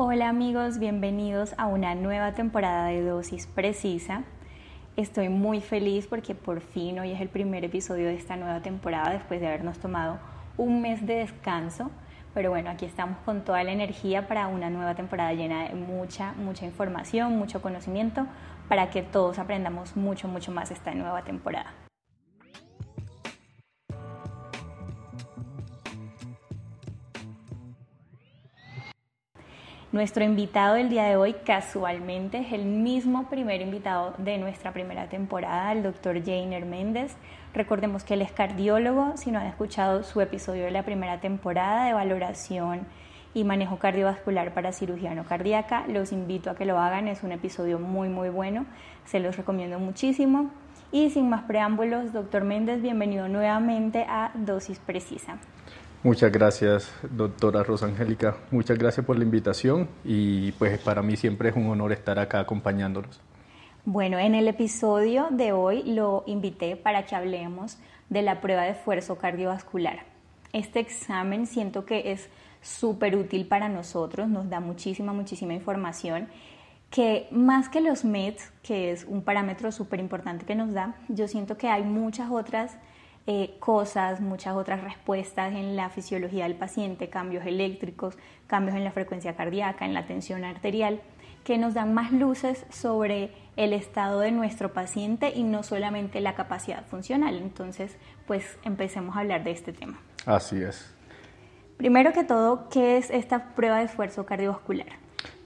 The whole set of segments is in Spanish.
Hola amigos, bienvenidos a una nueva temporada de Dosis Precisa. Estoy muy feliz porque por fin hoy es el primer episodio de esta nueva temporada después de habernos tomado un mes de descanso. Pero bueno, aquí estamos con toda la energía para una nueva temporada llena de mucha, mucha información, mucho conocimiento, para que todos aprendamos mucho, mucho más esta nueva temporada. Nuestro invitado del día de hoy casualmente es el mismo primer invitado de nuestra primera temporada, el doctor Jainer Méndez. Recordemos que él es cardiólogo, si no han escuchado su episodio de la primera temporada de valoración y manejo cardiovascular para cirugía cardíaca, los invito a que lo hagan, es un episodio muy muy bueno, se los recomiendo muchísimo. Y sin más preámbulos, doctor Méndez, bienvenido nuevamente a Dosis Precisa. Muchas gracias, doctora Rosangélica. Muchas gracias por la invitación y pues para mí siempre es un honor estar acá acompañándonos. Bueno, en el episodio de hoy lo invité para que hablemos de la prueba de esfuerzo cardiovascular. Este examen siento que es súper útil para nosotros, nos da muchísima, muchísima información que más que los MEDs, que es un parámetro súper importante que nos da, yo siento que hay muchas otras eh, cosas, muchas otras respuestas en la fisiología del paciente, cambios eléctricos, cambios en la frecuencia cardíaca, en la tensión arterial, que nos dan más luces sobre el estado de nuestro paciente y no solamente la capacidad funcional. Entonces, pues empecemos a hablar de este tema. Así es. Primero que todo, ¿qué es esta prueba de esfuerzo cardiovascular?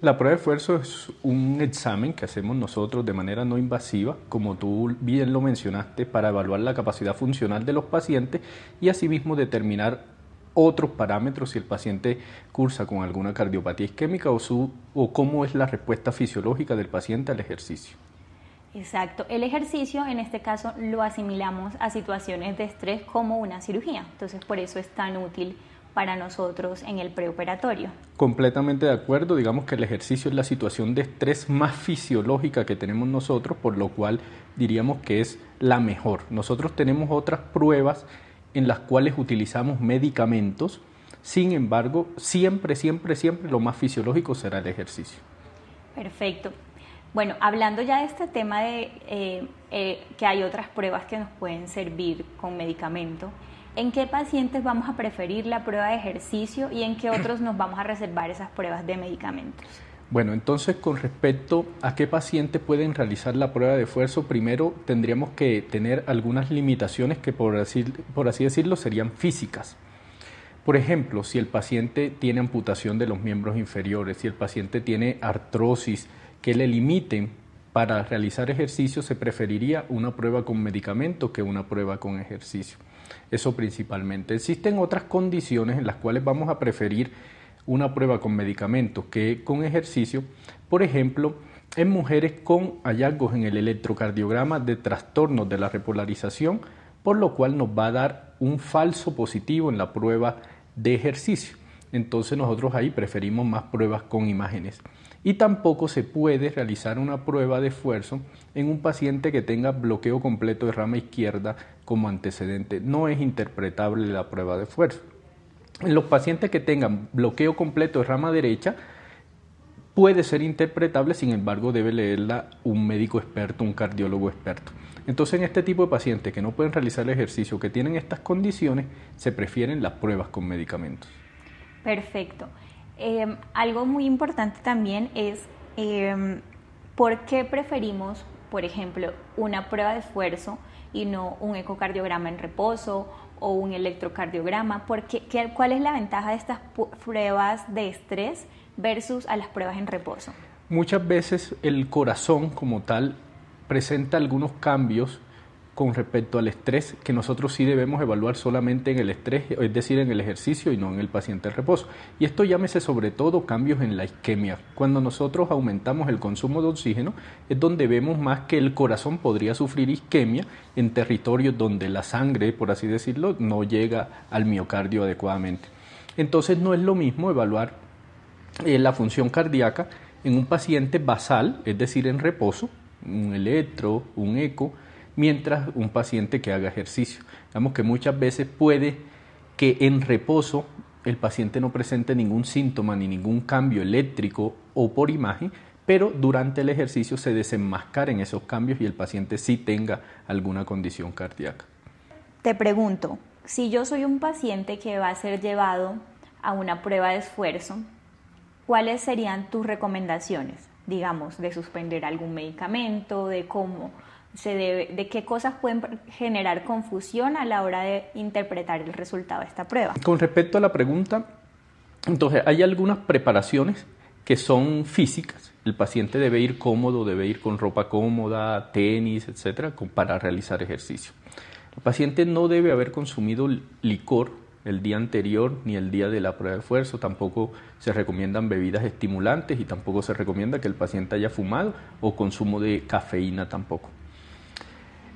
La prueba de esfuerzo es un examen que hacemos nosotros de manera no invasiva, como tú bien lo mencionaste, para evaluar la capacidad funcional de los pacientes y asimismo determinar otros parámetros si el paciente cursa con alguna cardiopatía isquémica o, su, o cómo es la respuesta fisiológica del paciente al ejercicio. Exacto. El ejercicio, en este caso, lo asimilamos a situaciones de estrés como una cirugía. Entonces, por eso es tan útil para nosotros en el preoperatorio. Completamente de acuerdo, digamos que el ejercicio es la situación de estrés más fisiológica que tenemos nosotros, por lo cual diríamos que es la mejor. Nosotros tenemos otras pruebas en las cuales utilizamos medicamentos, sin embargo, siempre, siempre, siempre lo más fisiológico será el ejercicio. Perfecto. Bueno, hablando ya de este tema de eh, eh, que hay otras pruebas que nos pueden servir con medicamento, ¿En qué pacientes vamos a preferir la prueba de ejercicio y en qué otros nos vamos a reservar esas pruebas de medicamentos? Bueno, entonces con respecto a qué pacientes pueden realizar la prueba de esfuerzo, primero tendríamos que tener algunas limitaciones que por así, por así decirlo serían físicas. Por ejemplo, si el paciente tiene amputación de los miembros inferiores, si el paciente tiene artrosis que le limiten para realizar ejercicio, se preferiría una prueba con medicamento que una prueba con ejercicio. Eso principalmente. Existen otras condiciones en las cuales vamos a preferir una prueba con medicamentos que con ejercicio. Por ejemplo, en mujeres con hallazgos en el electrocardiograma de trastornos de la repolarización, por lo cual nos va a dar un falso positivo en la prueba de ejercicio. Entonces nosotros ahí preferimos más pruebas con imágenes y tampoco se puede realizar una prueba de esfuerzo en un paciente que tenga bloqueo completo de rama izquierda como antecedente. No es interpretable la prueba de esfuerzo. En los pacientes que tengan bloqueo completo de rama derecha, puede ser interpretable, sin embargo debe leerla un médico experto, un cardiólogo experto. Entonces en este tipo de pacientes que no pueden realizar el ejercicio, que tienen estas condiciones, se prefieren las pruebas con medicamentos. Perfecto. Em, algo muy importante también es em, por qué preferimos, por ejemplo, una prueba de esfuerzo y no un ecocardiograma en reposo o un electrocardiograma. Porque, ¿Cuál es la ventaja de estas pruebas de estrés versus a las pruebas en reposo? Muchas veces el corazón como tal presenta algunos cambios con respecto al estrés que nosotros sí debemos evaluar solamente en el estrés, es decir, en el ejercicio y no en el paciente reposo. Y esto llámese sobre todo cambios en la isquemia. Cuando nosotros aumentamos el consumo de oxígeno es donde vemos más que el corazón podría sufrir isquemia en territorios donde la sangre, por así decirlo, no llega al miocardio adecuadamente. Entonces no es lo mismo evaluar eh, la función cardíaca en un paciente basal, es decir, en reposo, un electro, un eco, mientras un paciente que haga ejercicio. Digamos que muchas veces puede que en reposo el paciente no presente ningún síntoma ni ningún cambio eléctrico o por imagen, pero durante el ejercicio se desenmascaren esos cambios y el paciente sí tenga alguna condición cardíaca. Te pregunto, si yo soy un paciente que va a ser llevado a una prueba de esfuerzo, ¿cuáles serían tus recomendaciones? Digamos, de suspender algún medicamento, de cómo se debe, de qué cosas pueden generar confusión a la hora de interpretar el resultado de esta prueba. Con respecto a la pregunta, entonces hay algunas preparaciones que son físicas. El paciente debe ir cómodo, debe ir con ropa cómoda, tenis, etcétera, para realizar ejercicio. El paciente no debe haber consumido licor el día anterior ni el día de la prueba de esfuerzo. Tampoco se recomiendan bebidas estimulantes y tampoco se recomienda que el paciente haya fumado o consumo de cafeína tampoco.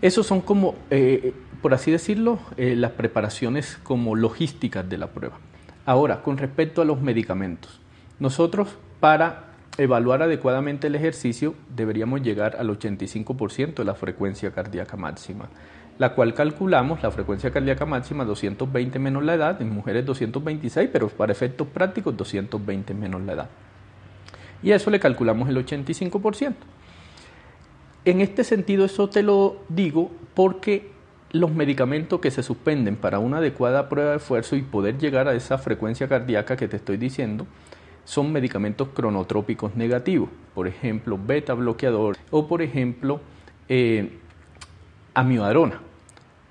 Esos son como, eh, por así decirlo, eh, las preparaciones como logísticas de la prueba. Ahora, con respecto a los medicamentos, nosotros para evaluar adecuadamente el ejercicio deberíamos llegar al 85% de la frecuencia cardíaca máxima, la cual calculamos la frecuencia cardíaca máxima 220 menos la edad, en mujeres 226, pero para efectos prácticos 220 menos la edad. Y a eso le calculamos el 85%. En este sentido, eso te lo digo porque los medicamentos que se suspenden para una adecuada prueba de esfuerzo y poder llegar a esa frecuencia cardíaca que te estoy diciendo, son medicamentos cronotrópicos negativos, por ejemplo, beta bloqueador o por ejemplo, eh, amiodarona.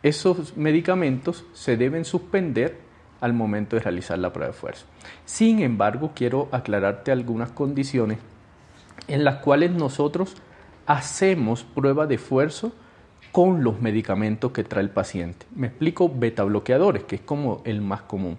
Esos medicamentos se deben suspender al momento de realizar la prueba de esfuerzo. Sin embargo, quiero aclararte algunas condiciones en las cuales nosotros hacemos prueba de esfuerzo con los medicamentos que trae el paciente. Me explico beta bloqueadores, que es como el más común.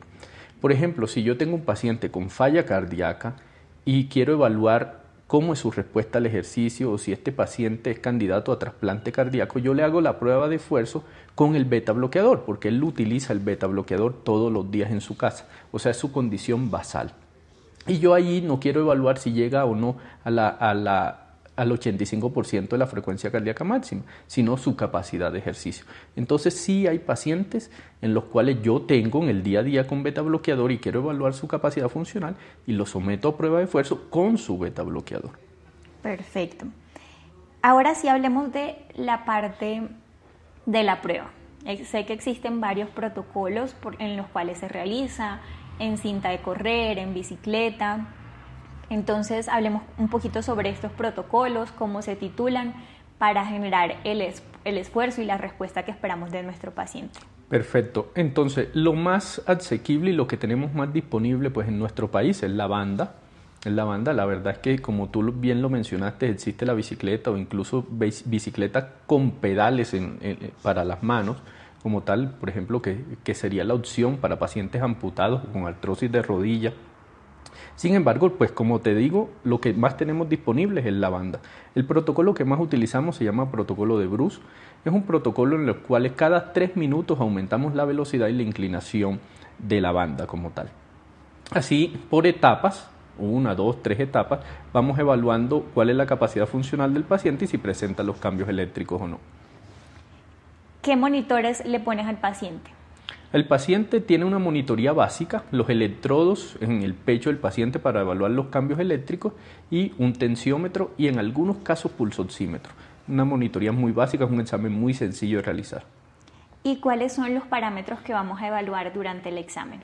Por ejemplo, si yo tengo un paciente con falla cardíaca y quiero evaluar cómo es su respuesta al ejercicio o si este paciente es candidato a trasplante cardíaco, yo le hago la prueba de esfuerzo con el beta bloqueador, porque él utiliza el beta bloqueador todos los días en su casa, o sea, es su condición basal. Y yo allí no quiero evaluar si llega o no a la, a la al 85% de la frecuencia cardíaca máxima, sino su capacidad de ejercicio. Entonces sí hay pacientes en los cuales yo tengo en el día a día con beta bloqueador y quiero evaluar su capacidad funcional y lo someto a prueba de esfuerzo con su beta bloqueador. Perfecto. Ahora sí hablemos de la parte de la prueba. Sé que existen varios protocolos en los cuales se realiza, en cinta de correr, en bicicleta, entonces, hablemos un poquito sobre estos protocolos, cómo se titulan para generar el, esfuerzo y la respuesta que esperamos de nuestro paciente. Perfecto. Entonces, lo más asequible y lo que tenemos más disponible pues, en nuestro país es la banda. En la banda, la verdad es que como tú bien lo mencionaste, existe la bicicleta o incluso bicicleta con pedales para las manos, como tal, por ejemplo, que, que sería la opción para pacientes amputados con artrosis de rodilla sin embargo, pues como te digo, lo que más tenemos disponible es la banda. El protocolo que más utilizamos se llama protocolo de Bruce. Es un protocolo en el cual cada tres minutos aumentamos la velocidad y la inclinación de la banda como tal. Así, por etapas, una, dos, tres etapas, vamos evaluando cuál es la capacidad funcional del paciente y si presenta los cambios eléctricos o no. ¿Qué monitores le pones al paciente? El paciente tiene una monitoría básica, los electrodos en el pecho del paciente para evaluar los cambios eléctricos y un tensiómetro y en algunos casos pulsoxímetro. Una monitoría muy básica, es un examen muy sencillo de realizar. ¿Y cuáles son los parámetros que vamos a evaluar durante el examen?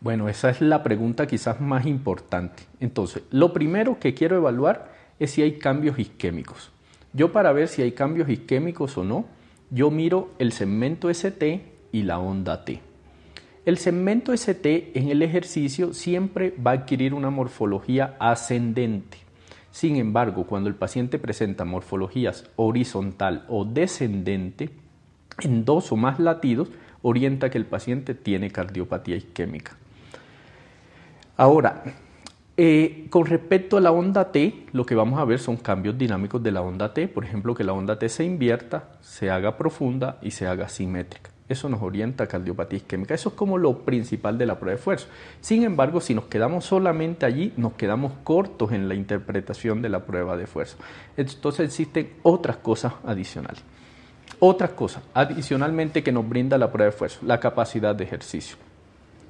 Bueno, esa es la pregunta quizás más importante. Entonces, lo primero que quiero evaluar es si hay cambios isquémicos. Yo para ver si hay cambios isquémicos o no, yo miro el segmento ST y la onda T. El segmento ST en el ejercicio siempre va a adquirir una morfología ascendente. Sin embargo, cuando el paciente presenta morfologías horizontal o descendente, en dos o más latidos, orienta que el paciente tiene cardiopatía isquémica. Ahora, eh, con respecto a la onda T, lo que vamos a ver son cambios dinámicos de la onda T, por ejemplo, que la onda T se invierta, se haga profunda y se haga simétrica. Eso nos orienta a cardiopatía isquémica. Eso es como lo principal de la prueba de esfuerzo. Sin embargo, si nos quedamos solamente allí, nos quedamos cortos en la interpretación de la prueba de esfuerzo. Entonces existen otras cosas adicionales. Otras cosas adicionalmente que nos brinda la prueba de esfuerzo, la capacidad de ejercicio.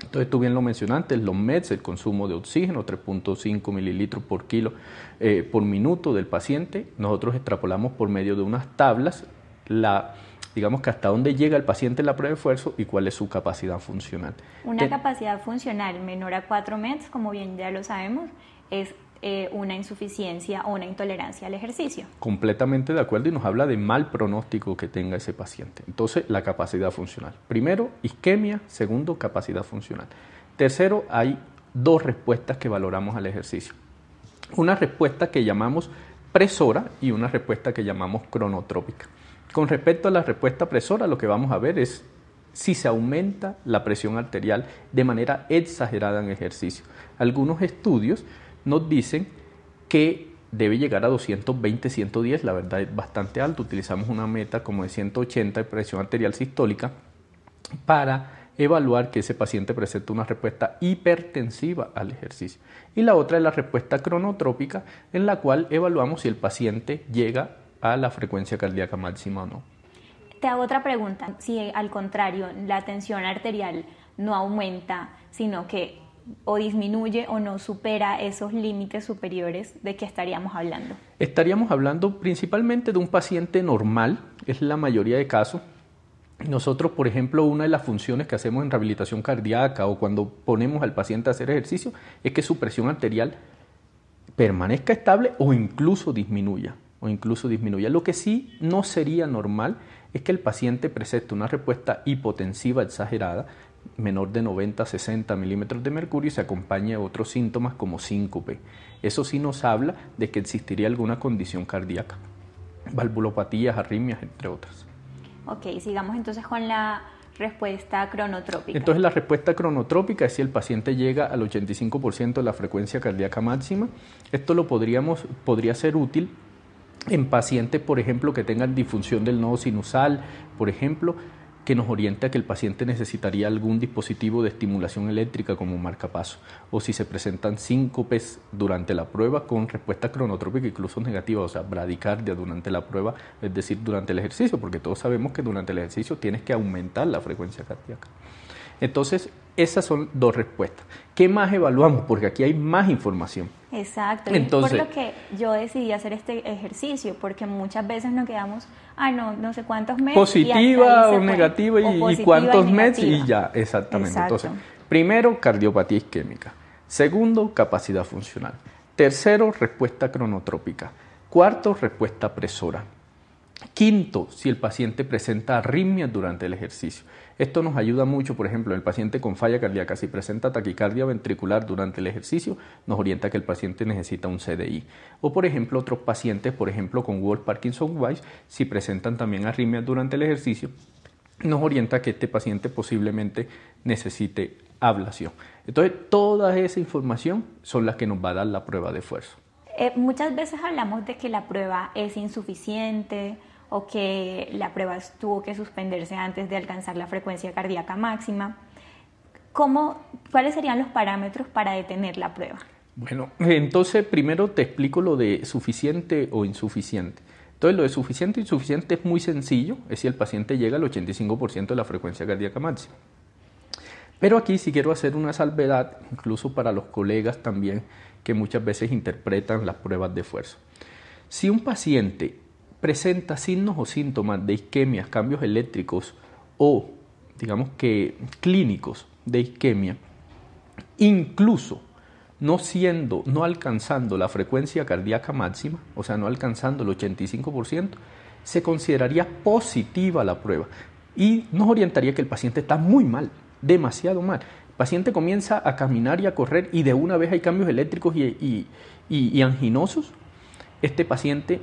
Entonces, tú bien lo mencionaste, los MEDS, el consumo de oxígeno, 3.5 mililitros por kilo eh, por minuto del paciente. Nosotros extrapolamos por medio de unas tablas la, digamos que hasta dónde llega el paciente en la prueba de esfuerzo y cuál es su capacidad funcional. Una capacidad funcional menor a 4 MEDs, como bien ya lo sabemos, es eh, una insuficiencia o una intolerancia al ejercicio. Completamente de acuerdo y nos habla de mal pronóstico que tenga ese paciente. Entonces, la capacidad funcional. Primero, isquemia. Segundo, capacidad funcional. Tercero, hay dos respuestas que valoramos al ejercicio. Una respuesta que llamamos presora y una respuesta que llamamos cronotrópica. Con respecto a la respuesta presora, lo que vamos a ver es si se aumenta la presión arterial de manera exagerada en ejercicio. Algunos estudios nos dicen que debe llegar a 220, 110, la verdad es bastante alto, utilizamos una meta como de 180 de presión arterial sistólica para evaluar que ese paciente presenta una respuesta hipertensiva al ejercicio. Y la otra es la respuesta cronotrópica, en la cual evaluamos si el paciente llega a la frecuencia cardíaca máxima o no. Te hago otra pregunta, si al contrario la tensión arterial no aumenta, sino que o disminuye o no supera esos límites superiores, ¿de qué estaríamos hablando? Estaríamos hablando principalmente de un paciente normal, es la mayoría de casos. Nosotros, por ejemplo, una de las funciones que hacemos en rehabilitación cardíaca o cuando ponemos al paciente a hacer ejercicio es que su presión arterial permanezca estable o incluso disminuya, o incluso disminuya. Lo que sí no sería normal es que el paciente presente una respuesta hipotensiva exagerada, menor de 90 a 60 milímetros de mercurio y se acompaña de otros síntomas como síncope. Eso sí nos habla de que existiría alguna condición cardíaca, valvulopatías, arritmias, entre otras. Ok, sigamos entonces con la respuesta cronotrópica. Entonces la respuesta cronotrópica es si el paciente llega al 85% de la frecuencia cardíaca máxima. Esto lo podríamos, podría ser útil en pacientes, por ejemplo, que tengan disfunción del nodo sinusal, por ejemplo, que nos orienta a que el paciente necesitaría algún dispositivo de estimulación eléctrica como un marcapaso, o si se presentan síncopes durante la prueba con respuesta cronotrópica incluso negativa, o sea, bradicardia durante la prueba, es decir, durante el ejercicio, porque todos sabemos que durante el ejercicio tienes que aumentar la frecuencia cardíaca. Entonces, esas son dos respuestas. ¿Qué más evaluamos? Porque aquí hay más información. Exacto. Entonces, por lo que yo decidí hacer este ejercicio, porque muchas veces nos quedamos, ah, no, no sé cuántos meses. Positiva o negativa y, cuántos meses y ya, exactamente. Entonces, primero, cardiopatía isquémica. Segundo, capacidad funcional. Tercero, respuesta cronotrópica. Cuarto, respuesta presora. Quinto, si el paciente presenta arritmias durante el ejercicio. Esto nos ayuda mucho, por ejemplo, el paciente con falla cardíaca, si presenta taquicardia ventricular durante el ejercicio, nos orienta que el paciente necesita un CDI. O, por ejemplo, otros pacientes, por ejemplo, con Wolf Parkinson Weiss, si presentan también arritmias durante el ejercicio, nos orienta que este paciente posiblemente necesite ablación. Entonces, toda esa información son las que nos va a dar la prueba de esfuerzo. Eh, muchas veces hablamos de que la prueba es insuficiente, o que la prueba tuvo que suspenderse antes de alcanzar la frecuencia cardíaca máxima. ¿Cómo, ¿Cuáles serían los parámetros para detener la prueba? Bueno, entonces primero te explico lo de suficiente o insuficiente. Entonces lo de suficiente o insuficiente es muy sencillo, es si el paciente llega al 85% de la frecuencia cardíaca máxima. Pero aquí sí quiero hacer una salvedad, incluso para los colegas también, que muchas veces interpretan las pruebas de esfuerzo. Si un paciente presenta signos o síntomas de isquemia, cambios eléctricos o, digamos que, clínicos de isquemia, incluso no siendo, no alcanzando la frecuencia cardíaca máxima, o sea, no alcanzando el 85%, se consideraría positiva la prueba y nos orientaría que el paciente está muy mal, demasiado mal. El paciente comienza a caminar y a correr y de una vez hay cambios eléctricos y, y anginosos. Este paciente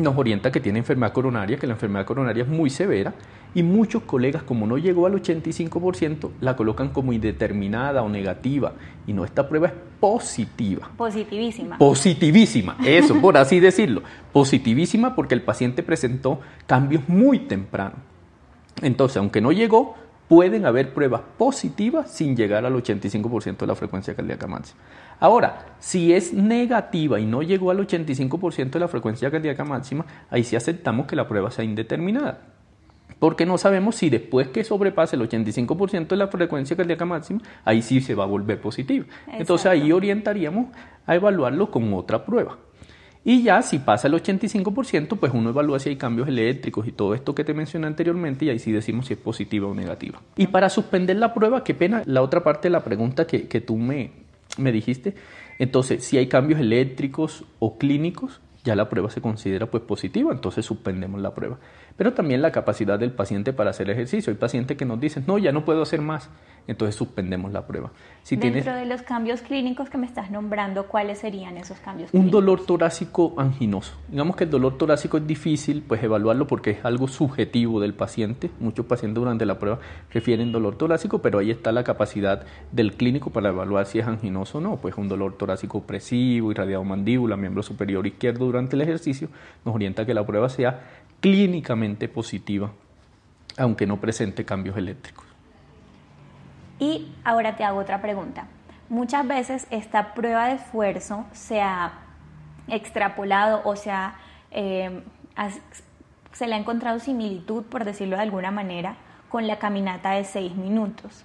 nos orienta que tiene enfermedad coronaria, que la enfermedad coronaria es muy severa y muchos colegas, como no llegó al 85%, la colocan como indeterminada o negativa y no, esta prueba es positiva. Positivísima. Positivísima, eso, por así decirlo. Positivísima porque el paciente presentó cambios muy temprano. Entonces, aunque no llegó, pueden haber pruebas positivas sin llegar al 85% de la frecuencia cardíaca máxima. Ahora, si es negativa y no llegó al 85% de la frecuencia cardíaca máxima, ahí sí aceptamos que la prueba sea indeterminada. porque no sabemos si después que sobrepase el 85% de la frecuencia cardíaca máxima, ahí sí se va a volver positivo. Entonces ahí orientaríamos a evaluarlo con otra prueba. Y ya si pasa el 85%, pues uno evalúa si hay cambios eléctricos y todo esto que te mencioné anteriormente y ahí sí decimos si es positiva o negativa. Y para suspender la prueba, qué pena, la otra parte de la pregunta que, que tú me, me dijiste, entonces si hay cambios eléctricos o clínicos, ya la prueba se considera pues positiva, entonces suspendemos la prueba. Pero también la capacidad del paciente para hacer ejercicio. Hay pacientes que nos dicen, no, ya no puedo hacer más entonces suspendemos la prueba. Si Dentro de los cambios clínicos que me estás nombrando, ¿cuáles serían esos cambios clínicos? Un dolor torácico anginoso. Digamos que el dolor torácico es difícil pues evaluarlo porque es algo subjetivo del paciente. Muchos pacientes durante la prueba refieren dolor torácico, pero ahí está la capacidad del clínico para evaluar si es anginoso o no. Pues un dolor torácico opresivo, irradiado mandíbula, miembro superior izquierdo durante el ejercicio, nos orienta a que la prueba sea clínicamente positiva, aunque no presente cambios eléctricos. Y ahora te hago otra pregunta. Muchas veces esta prueba de esfuerzo se ha extrapolado o sea, eh, se le ha encontrado similitud, por decirlo de alguna manera, con la caminata de seis minutos.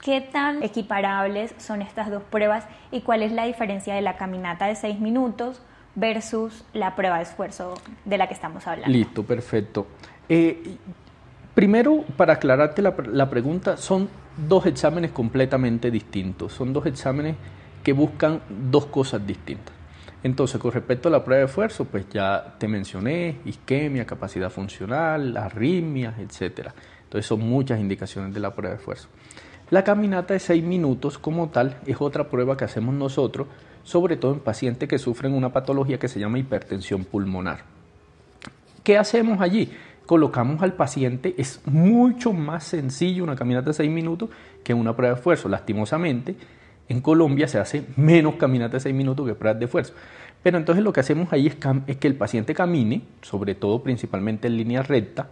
¿Qué tan equiparables son estas dos pruebas y cuál es la diferencia de la caminata de seis minutos versus la prueba de esfuerzo de la que estamos hablando? Listo, perfecto. Eh, primero, para aclararte la, la pregunta, son dos exámenes completamente distintos. Son dos exámenes que buscan dos cosas distintas. Entonces, con respecto a la prueba de esfuerzo, pues ya te mencioné, isquemia, capacidad funcional, arritmias, etc. Entonces, son muchas indicaciones de la prueba de esfuerzo. La caminata de 6 minutos como tal es otra prueba que hacemos nosotros, sobre todo en pacientes que sufren una patología que se llama hipertensión pulmonar. ¿Qué hacemos allí? colocamos al paciente, es mucho más sencillo una caminata de 6 minutos que una prueba de esfuerzo. Lastimosamente, en Colombia se hace menos caminata de 6 minutos que pruebas de esfuerzo. Pero entonces lo que hacemos ahí es, que el paciente camine, sobre todo principalmente en línea recta,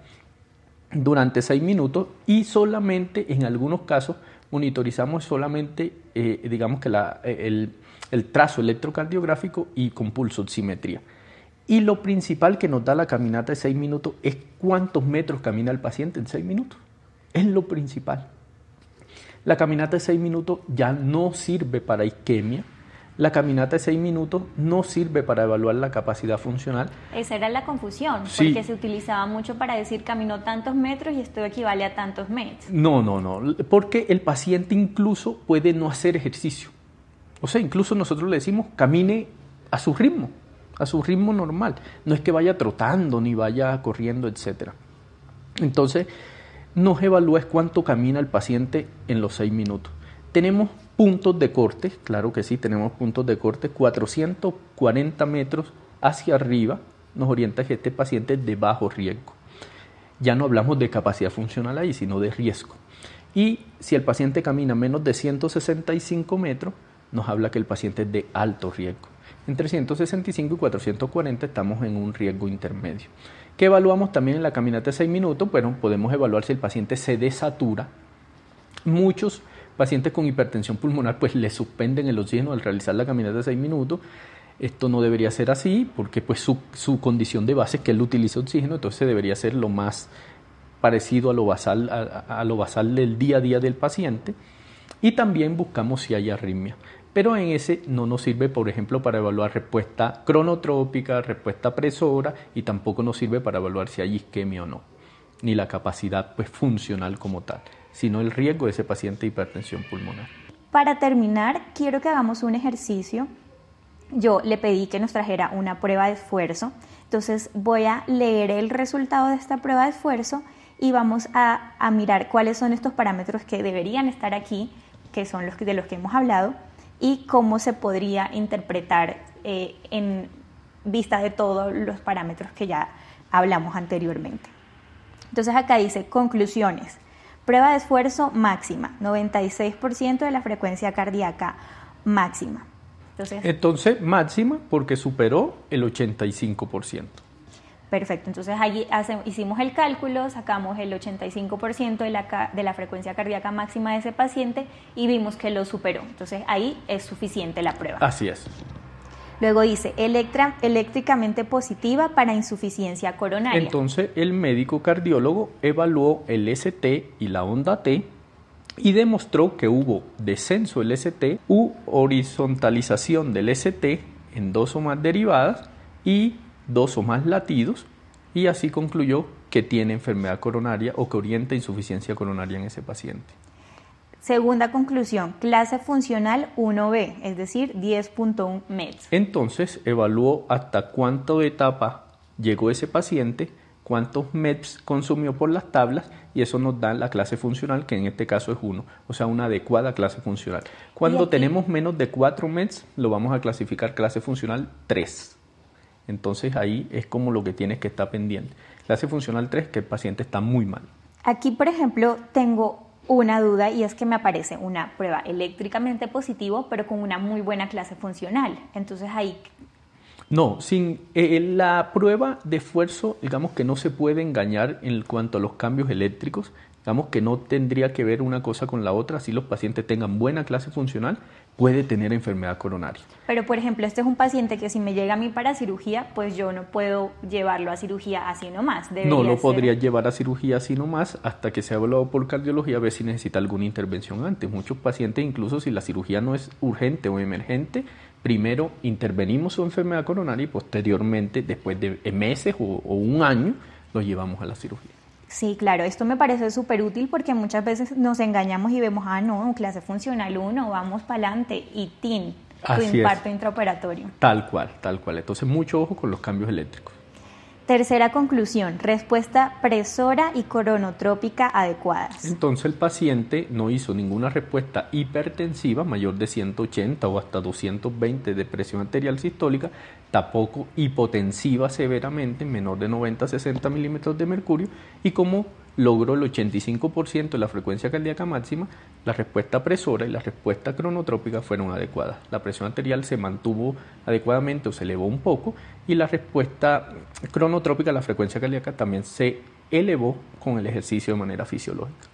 durante 6 minutos y solamente en algunos casos monitorizamos solamente, eh, digamos que la, el, el trazo electrocardiográfico y con pulso oximetría. Y lo principal que nos da la caminata de 6 minutos es cuántos metros camina el paciente en 6 minutos. Es lo principal. La caminata de 6 minutos ya no sirve para isquemia. La caminata de 6 minutos no sirve para evaluar la capacidad funcional. Esa era la confusión, porque se utilizaba mucho para decir caminó tantos metros y esto equivale a tantos metros. No, no, no, porque el paciente incluso puede no hacer ejercicio. O sea, incluso nosotros le decimos camine a su ritmo a su ritmo normal. No es que vaya trotando ni vaya corriendo, etc. Entonces, nos evalúa cuánto camina el paciente en los seis minutos. Tenemos puntos de corte, claro que sí, tenemos puntos de corte, 440 metros hacia arriba nos orienta que este paciente es de bajo riesgo. Ya no hablamos de capacidad funcional ahí, sino de riesgo. Y si el paciente camina menos de 165 metros, nos habla que el paciente es de alto riesgo. Entre 165 y 440 estamos en un riesgo intermedio. ¿Qué evaluamos también en la caminata de 6 minutos? Bueno, podemos evaluar si el paciente se desatura. Muchos pacientes con hipertensión pulmonar pues le suspenden el oxígeno al realizar la caminata de 6 minutos. Esto no debería ser así porque pues su, su condición de base es que él utiliza oxígeno, entonces debería ser lo más parecido a lo basal, a lo basal del día a día del paciente. Y también buscamos si hay arritmia pero en ese no nos sirve, por ejemplo, para evaluar respuesta cronotrópica, respuesta presora y tampoco nos sirve para evaluar si hay isquemia o no, ni la capacidad pues, funcional como tal, sino el riesgo de ese paciente de hipertensión pulmonar. Para terminar, quiero que hagamos un ejercicio. Yo le pedí que nos trajera una prueba de esfuerzo, entonces voy a leer el resultado de esta prueba de esfuerzo y vamos a, a mirar cuáles son estos parámetros que deberían estar aquí, que son los de los que hemos hablado y cómo se podría interpretar eh, en vista de todos los parámetros que ya hablamos anteriormente. Entonces acá dice conclusiones. Prueba de esfuerzo máxima, 96% de la frecuencia cardíaca máxima. Entonces, Entonces máxima porque superó el 85%. Perfecto, entonces allí hicimos el cálculo, sacamos el 85% de la, de la frecuencia cardíaca máxima de ese paciente y vimos que lo superó. Entonces ahí es suficiente la prueba. Así es. Luego dice, eléctricamente positiva para insuficiencia coronaria. Entonces el médico cardiólogo evaluó el ST y la onda T y demostró que hubo descenso del ST u horizontalización del ST en dos o más derivadas y dos o más latidos y así concluyó que tiene enfermedad coronaria o que orienta insuficiencia coronaria en ese paciente. Segunda conclusión, clase funcional 1B, es decir, 10.1 MEDS. Entonces evaluó hasta cuánto etapa llegó ese paciente, cuántos MEDS consumió por las tablas y eso nos da la clase funcional, que en este caso es 1, o sea, una adecuada clase funcional. Cuando tenemos menos de 4 MEDS, lo vamos a clasificar clase funcional 3. Entonces ahí es como lo que tienes que estar pendiente. Clase funcional 3, que el paciente está muy mal. Aquí, por ejemplo, tengo una duda y es que me aparece una prueba eléctricamente positivo, pero con una muy buena clase funcional. Entonces ahí... No, sin eh, la prueba de esfuerzo, digamos que no se puede engañar en cuanto a los cambios eléctricos, digamos que no tendría que ver una cosa con la otra, si los pacientes tengan buena clase funcional, puede tener enfermedad coronaria. Pero, por ejemplo, este es un paciente que si me llega a mí para cirugía, pues yo no puedo llevarlo a cirugía así nomás. no lo podría llevar a cirugía así nomás hasta que sea evaluado por cardiología a ver si necesita alguna intervención antes. Muchos pacientes, incluso si la cirugía no es urgente o emergente, primero intervenimos su enfermedad coronaria y posteriormente, después de meses o un año, lo llevamos a la cirugía. Sí, claro, esto me parece súper útil porque muchas veces nos engañamos y vemos, ah, no, clase funcional 1, vamos para adelante y TIN, tu infarto intraoperatorio. Tal cual, tal cual. Entonces, mucho ojo con los cambios eléctricos. Tercera conclusión, respuesta presora y coronotrópica adecuadas. Entonces el paciente no hizo ninguna respuesta hipertensiva mayor de 180 o hasta 220 de presión arterial sistólica, tampoco hipotensiva severamente, menor de 90 a 60 milímetros de mercurio, y como logró el 85% de la frecuencia cardíaca máxima, la respuesta presora y la respuesta cronotrópica fueron adecuadas. La presión arterial se mantuvo adecuadamente o se elevó un poco y la respuesta cronotrópica, la frecuencia cardíaca, también se elevó con el ejercicio de manera fisiológica.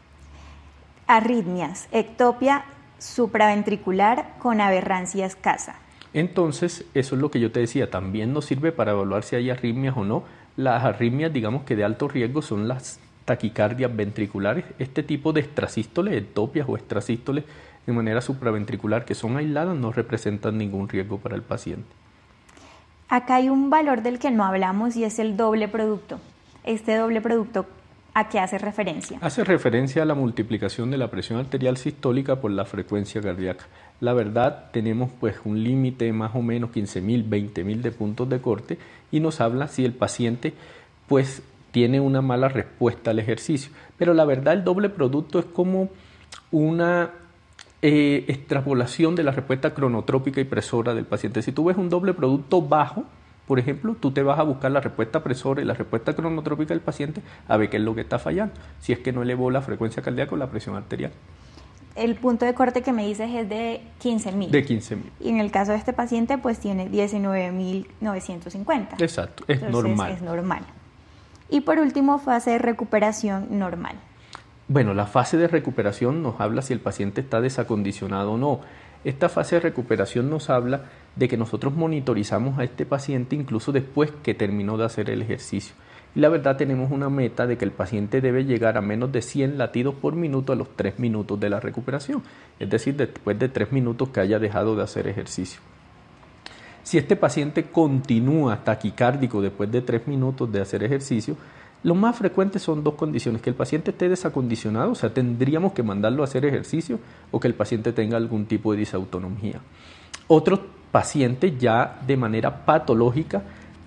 Arritmias, ectopia supraventricular con aberrancia escasa. Entonces, eso es lo que yo te decía, también nos sirve para evaluar si hay arritmias o no. Las arritmias, digamos que de alto riesgo, son las taquicardias ventriculares, este tipo de extrasístoles, ectopias o extrasístoles de manera supraventricular que son aisladas no representan ningún riesgo para el paciente. Acá hay un valor del que no hablamos y es el doble producto. Este doble producto, ¿a qué hace referencia? Hace referencia a la multiplicación de la presión arterial sistólica por la frecuencia cardíaca. La verdad, tenemos pues un límite más o menos 15.000, 20.000 de puntos de corte y nos habla si el paciente pues tiene una mala respuesta al ejercicio. Pero la verdad el doble producto es como una eh, extrapolación de la respuesta cronotrópica y presora del paciente. Si tú ves un doble producto bajo, por ejemplo, tú te vas a buscar la respuesta presora y la respuesta cronotrópica del paciente a ver qué es lo que está fallando, si es que no elevó la frecuencia cardíaca o la presión arterial. El punto de corte que me dices es de 15.000. De 15.000. Y en el caso de este paciente, pues tiene 19.950. Exacto, es normal. Es normal. Y por último, fase de recuperación normal. Bueno, la fase de recuperación nos habla si el paciente está desacondicionado o no. Esta fase de recuperación nos habla de que nosotros monitorizamos a este paciente incluso después que terminó de hacer el ejercicio. Y la verdad tenemos una meta de que el paciente debe llegar a menos de 100 latidos por minuto a los 3 minutos de la recuperación, es decir, después de 3 minutos que haya dejado de hacer ejercicio. Si este paciente continúa taquicárdico después de tres minutos de hacer ejercicio, lo más frecuente son dos condiciones, que el paciente esté desacondicionado, o sea, tendríamos que mandarlo a hacer ejercicio, o que el paciente tenga algún tipo de disautonomía. Otros pacientes ya de manera patológica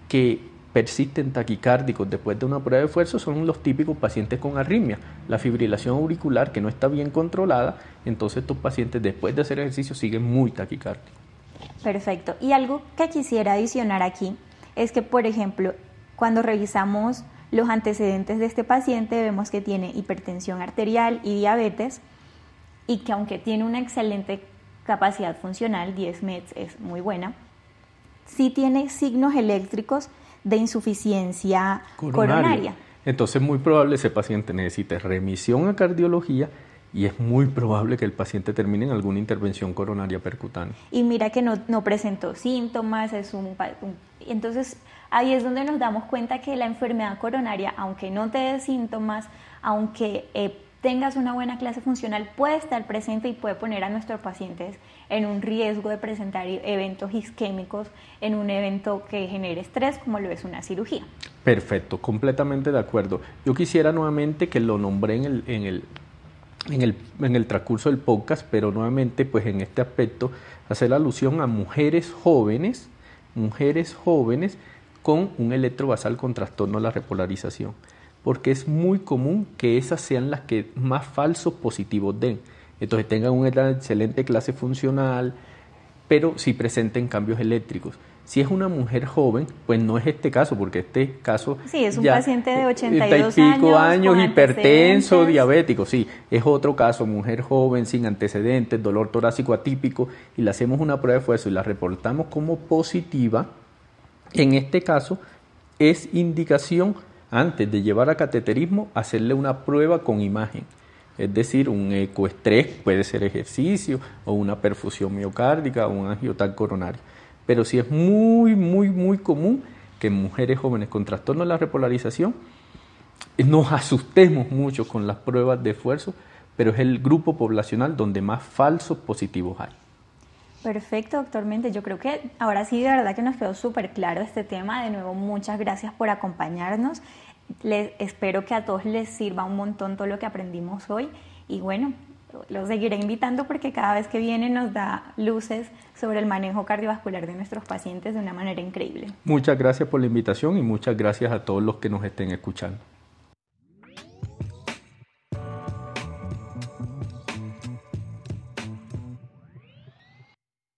que persisten taquicárdicos después de una prueba de esfuerzo son los típicos pacientes con arritmia, la fibrilación auricular que no está bien controlada, entonces estos pacientes después de hacer ejercicio siguen muy taquicárdicos. Perfecto. Y algo que quisiera adicionar aquí es que, por ejemplo, cuando revisamos los antecedentes de este paciente, vemos que tiene hipertensión arterial y diabetes y que aunque tiene una excelente capacidad funcional, 10 METs es muy buena, sí tiene signos eléctricos de insuficiencia coronaria. Entonces, muy probable ese paciente necesite remisión a cardiología y es muy probable que el paciente termine en alguna intervención coronaria percutánea. Y mira que no, no presentó síntomas, es un, entonces ahí es donde nos damos cuenta que la enfermedad coronaria, aunque no te dé síntomas, aunque eh, tengas una buena clase funcional, puede estar presente y puede poner a nuestros pacientes en un riesgo de presentar eventos isquémicos en un evento que genere estrés, como lo es una cirugía. Perfecto, completamente de acuerdo. Yo quisiera nuevamente que lo nombré en el, en el, en el, en el transcurso del podcast, pero nuevamente, pues en este aspecto, hacer alusión a mujeres jóvenes, mujeres jóvenes con un electrobasal con trastorno a la repolarización porque es muy común que esas sean las que más falsos positivos den. Entonces tengan una excelente clase funcional, pero si presenten cambios eléctricos. Si es una mujer joven, pues no es este caso, porque este caso... Sí, es un paciente de 82 y pico años, hipertenso, diabético, sí. Es otro caso, mujer joven, sin antecedentes, dolor torácico atípico, y le hacemos una prueba de esfuerzo y la reportamos como positiva. En este caso, es indicación antes de llevar a cateterismo, hacerle una prueba con imagen. Es decir, un ecoestrés puede ser ejercicio o una perfusión miocárdica o un angiotal coronario. Pero sí es muy, muy, muy común que mujeres jóvenes con trastorno de la repolarización nos asustemos mucho con las pruebas de esfuerzo, pero es el grupo poblacional donde más falsos positivos hay. Perfecto, doctor Mente. Yo creo que ahora sí, de verdad que nos quedó súper claro este tema. De nuevo, muchas gracias por acompañarnos. Les, espero que a todos les sirva un montón todo lo que aprendimos hoy. Y bueno, los seguiré invitando porque cada vez que viene nos da luces sobre el manejo cardiovascular de nuestros pacientes de una manera increíble. Muchas gracias por la invitación y muchas gracias a todos los que nos estén escuchando.